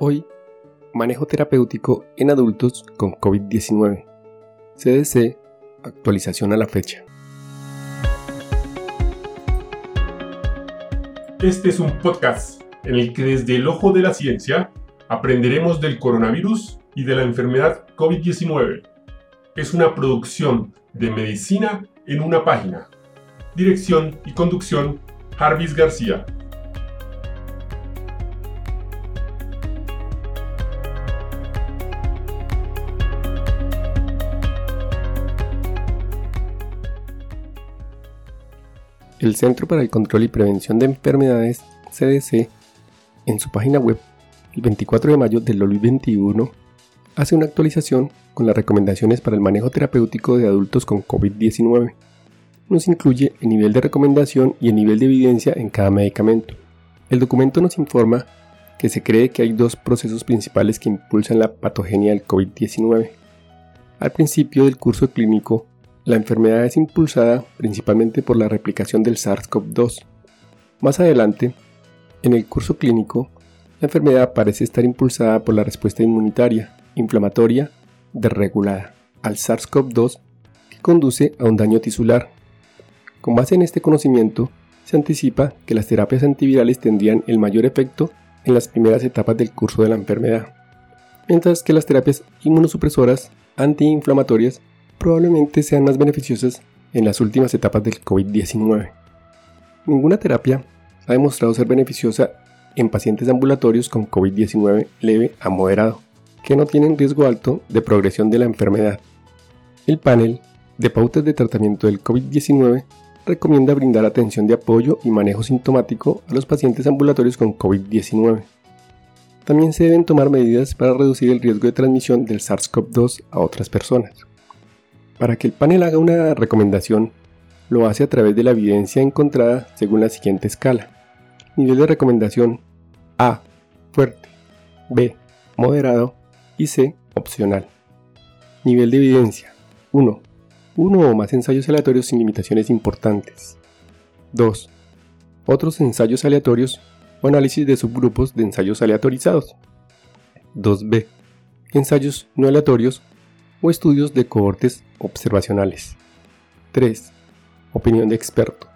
Hoy, manejo terapéutico en adultos con COVID-19. CDC, actualización a la fecha. Este es un podcast en el que desde el ojo de la ciencia aprenderemos del coronavirus y de la enfermedad COVID-19. Es una producción de medicina en una página. Dirección y conducción, Jarvis García. El Centro para el Control y Prevención de Enfermedades, CDC, en su página web, el 24 de mayo del 2021, hace una actualización con las recomendaciones para el manejo terapéutico de adultos con COVID-19. Nos incluye el nivel de recomendación y el nivel de evidencia en cada medicamento. El documento nos informa que se cree que hay dos procesos principales que impulsan la patogenia del COVID-19. Al principio del curso clínico, la enfermedad es impulsada principalmente por la replicación del SARS-CoV-2. Más adelante, en el curso clínico, la enfermedad parece estar impulsada por la respuesta inmunitaria, inflamatoria, desregulada al SARS-CoV-2 que conduce a un daño tisular. Con base en este conocimiento, se anticipa que las terapias antivirales tendrían el mayor efecto en las primeras etapas del curso de la enfermedad, mientras que las terapias inmunosupresoras antiinflamatorias probablemente sean más beneficiosas en las últimas etapas del COVID-19. Ninguna terapia ha demostrado ser beneficiosa en pacientes ambulatorios con COVID-19 leve a moderado, que no tienen riesgo alto de progresión de la enfermedad. El panel de pautas de tratamiento del COVID-19 recomienda brindar atención de apoyo y manejo sintomático a los pacientes ambulatorios con COVID-19. También se deben tomar medidas para reducir el riesgo de transmisión del SARS-CoV-2 a otras personas. Para que el panel haga una recomendación, lo hace a través de la evidencia encontrada según la siguiente escala. Nivel de recomendación A, fuerte, B, moderado y C, opcional. Nivel de evidencia 1. Uno o más ensayos aleatorios sin limitaciones importantes. 2. Otros ensayos aleatorios o análisis de subgrupos de ensayos aleatorizados. 2b. Ensayos no aleatorios o estudios de cohortes observacionales. 3. Opinión de experto.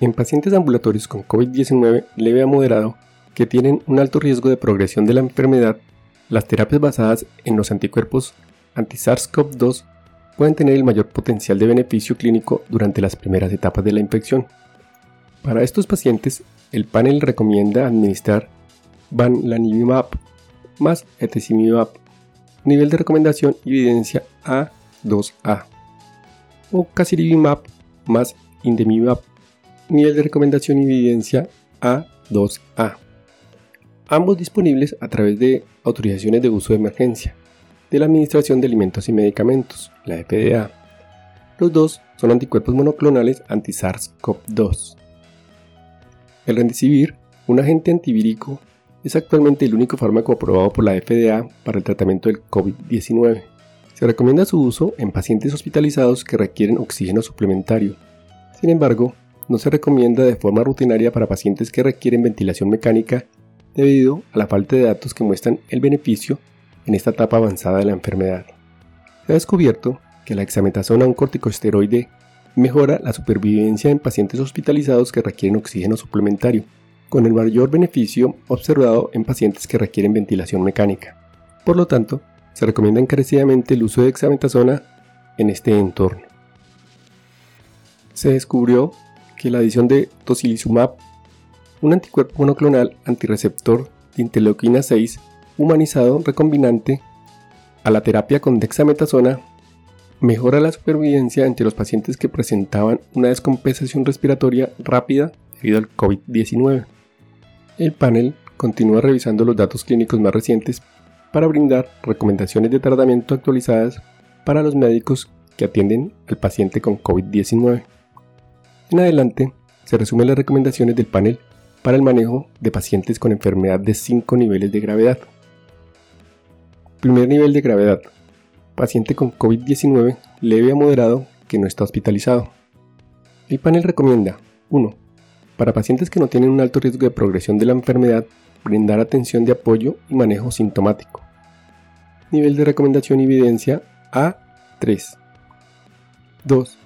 En pacientes ambulatorios con COVID-19 leve a moderado que tienen un alto riesgo de progresión de la enfermedad, las terapias basadas en los anticuerpos anti-SARS-CoV-2 pueden tener el mayor potencial de beneficio clínico durante las primeras etapas de la infección. Para estos pacientes, el panel recomienda administrar Banlanimab más Etesimimab nivel de recomendación evidencia A2A o Casirivimab más Indemimab, nivel de recomendación evidencia A2A. Ambos disponibles a través de autorizaciones de uso de emergencia de la Administración de Alimentos y Medicamentos, la FDA. Los dos son anticuerpos monoclonales anti-SARS-CoV-2. El Remdesivir, un agente antivírico es actualmente el único fármaco aprobado por la FDA para el tratamiento del COVID-19. Se recomienda su uso en pacientes hospitalizados que requieren oxígeno suplementario. Sin embargo, no se recomienda de forma rutinaria para pacientes que requieren ventilación mecánica debido a la falta de datos que muestran el beneficio en esta etapa avanzada de la enfermedad. Se ha descubierto que la hexametazona, un corticosteroide, mejora la supervivencia en pacientes hospitalizados que requieren oxígeno suplementario, con el mayor beneficio observado en pacientes que requieren ventilación mecánica. Por lo tanto, se recomienda encarecidamente el uso de dexametasona en este entorno. Se descubrió que la adición de tocilizumab, un anticuerpo monoclonal antirreceptor de interleuquina 6 humanizado recombinante a la terapia con dexametasona, mejora la supervivencia entre los pacientes que presentaban una descompensación respiratoria rápida debido al COVID-19. El panel continúa revisando los datos clínicos más recientes para brindar recomendaciones de tratamiento actualizadas para los médicos que atienden al paciente con COVID-19. En adelante, se resumen las recomendaciones del panel para el manejo de pacientes con enfermedad de 5 niveles de gravedad. Primer nivel de gravedad. Paciente con COVID-19 leve a moderado que no está hospitalizado. El panel recomienda 1 para pacientes que no tienen un alto riesgo de progresión de la enfermedad, brindar atención de apoyo y manejo sintomático. Nivel de recomendación y evidencia A3. 2.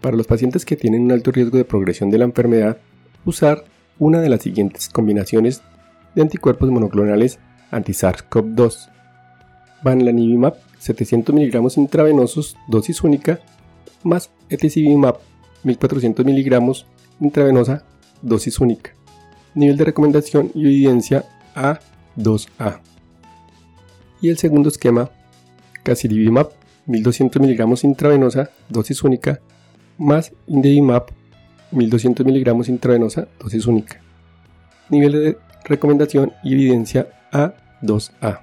Para los pacientes que tienen un alto riesgo de progresión de la enfermedad, usar una de las siguientes combinaciones de anticuerpos monoclonales anti-SARS-CoV-2. Banlanivimab 700 mg intravenosos dosis única más etesivimab 1400 mg intravenosa dosis única. Nivel de recomendación y evidencia A2A. Y el segundo esquema, casirivimab 1200 mg intravenosa dosis única más indevimab 1200 mg intravenosa dosis única. Nivel de recomendación y evidencia A2A.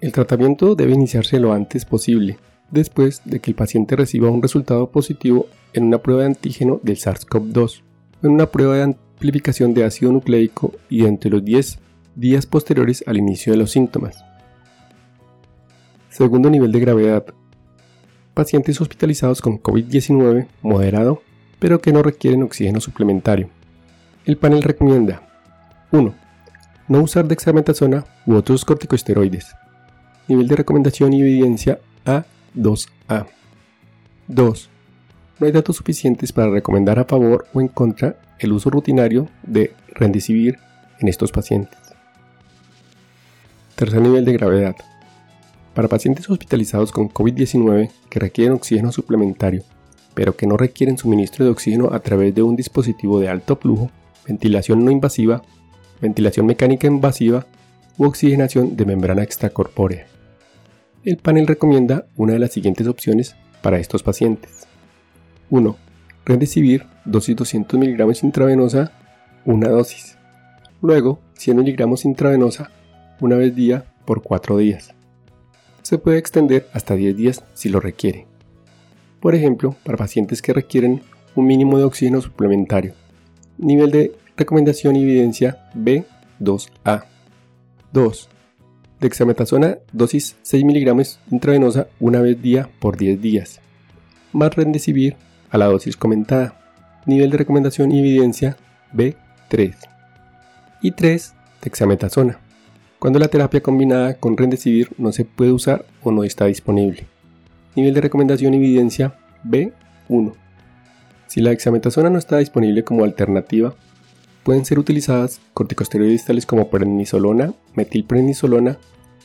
El tratamiento debe iniciarse lo antes posible, después de que el paciente reciba un resultado positivo en una prueba de antígeno del SARS-CoV-2 o en una prueba de amplificación de ácido nucleico y entre los 10 días posteriores al inicio de los síntomas. Segundo nivel de gravedad. Pacientes hospitalizados con COVID-19 moderado, pero que no requieren oxígeno suplementario. El panel recomienda 1. No usar dexametasona u otros corticosteroides. Nivel de recomendación y evidencia A2A. 2. No hay datos suficientes para recomendar a favor o en contra el uso rutinario de Rendicivir en estos pacientes. Tercer nivel de gravedad. Para pacientes hospitalizados con COVID-19 que requieren oxígeno suplementario, pero que no requieren suministro de oxígeno a través de un dispositivo de alto flujo, ventilación no invasiva ventilación mecánica invasiva u oxigenación de membrana extracorpórea. El panel recomienda una de las siguientes opciones para estos pacientes. 1. Remdesivir dosis 200 mg intravenosa, una dosis. Luego 100 mg intravenosa una vez día por 4 días. Se puede extender hasta 10 días si lo requiere. Por ejemplo, para pacientes que requieren un mínimo de oxígeno suplementario. Nivel de Recomendación y evidencia B2A. 2. Dexametasona, dosis 6 mg intravenosa una vez día por 10 días. Más Rendesivir a la dosis comentada. Nivel de recomendación y evidencia B3. Y 3. Dexametasona. Cuando la terapia combinada con Rendesivir no se puede usar o no está disponible. Nivel de recomendación y evidencia B1. Si la dexametasona no está disponible como alternativa, Pueden ser utilizadas corticosteroides tales como prednisolona, metilprednisolona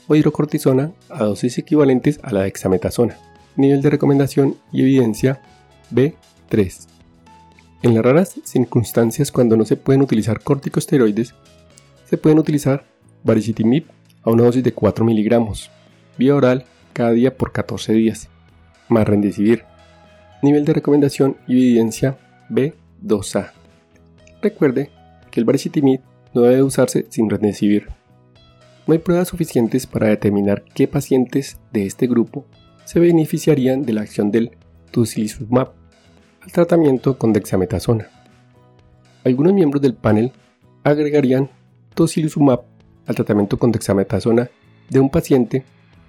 o hidrocortisona a dosis equivalentes a la dexametasona. Nivel de recomendación y evidencia B3. En las raras circunstancias cuando no se pueden utilizar corticosteroides, se pueden utilizar baricitinib a una dosis de 4 miligramos, vía oral cada día por 14 días, más rendicivir. Nivel de recomendación y evidencia B2A. Recuerde que el baricitinib no debe usarse sin remdesivir. No hay pruebas suficientes para determinar qué pacientes de este grupo se beneficiarían de la acción del tocilizumab al tratamiento con dexametasona. Algunos miembros del panel agregarían tocilizumab al tratamiento con dexametasona de un paciente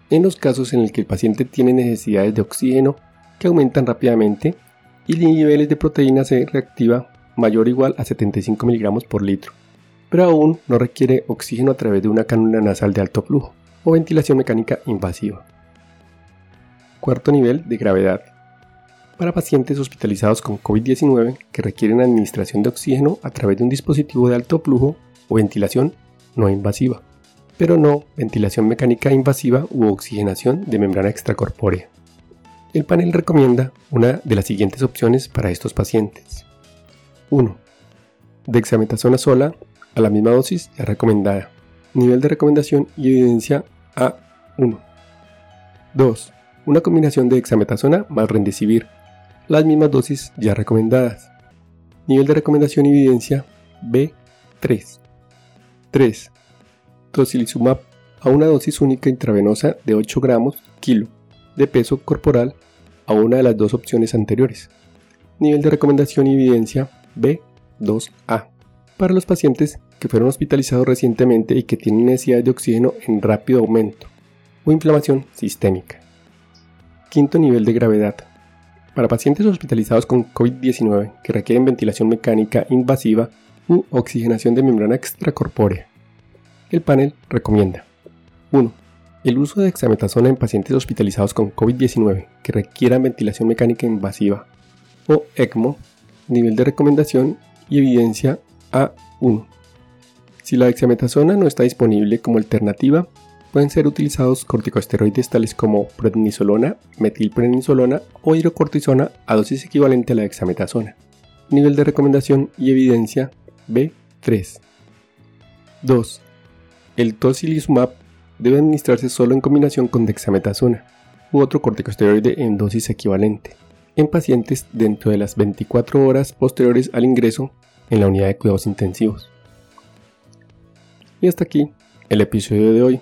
en los casos en los que el paciente tiene necesidades de oxígeno que aumentan rápidamente y niveles de proteína C reactiva mayor o igual a 75 mg por litro, pero aún no requiere oxígeno a través de una cánula nasal de alto flujo o ventilación mecánica invasiva. Cuarto nivel de gravedad. Para pacientes hospitalizados con COVID-19 que requieren administración de oxígeno a través de un dispositivo de alto flujo o ventilación no invasiva, pero no ventilación mecánica invasiva u oxigenación de membrana extracorpórea. El panel recomienda una de las siguientes opciones para estos pacientes. 1. Dexametasona sola a la misma dosis es recomendada. Nivel de recomendación y evidencia A1. 2. Una combinación de dexametasona más rendesivir. Las mismas dosis ya recomendadas. Nivel de recomendación y evidencia B3. 3. Tocilizumab a una dosis única intravenosa de 8 gramos kilo de peso corporal a una de las dos opciones anteriores. Nivel de recomendación y evidencia B2A para los pacientes que fueron hospitalizados recientemente y que tienen necesidad de oxígeno en rápido aumento o inflamación sistémica. Quinto nivel de gravedad. Para pacientes hospitalizados con COVID-19 que requieren ventilación mecánica invasiva u oxigenación de membrana extracorpórea. El panel recomienda 1. El uso de dexametasona en pacientes hospitalizados con COVID-19 que requieran ventilación mecánica invasiva o ECMO, nivel de recomendación y evidencia A1. Si la dexametasona no está disponible como alternativa, pueden ser utilizados corticosteroides tales como prednisolona, metilprednisolona o hidrocortisona a dosis equivalente a la dexametasona. Nivel de recomendación y evidencia B3. 2. El tocilizumab debe administrarse solo en combinación con dexametasona u otro corticosteroide en dosis equivalente en pacientes dentro de las 24 horas posteriores al ingreso en la unidad de cuidados intensivos. Y hasta aquí el episodio de hoy.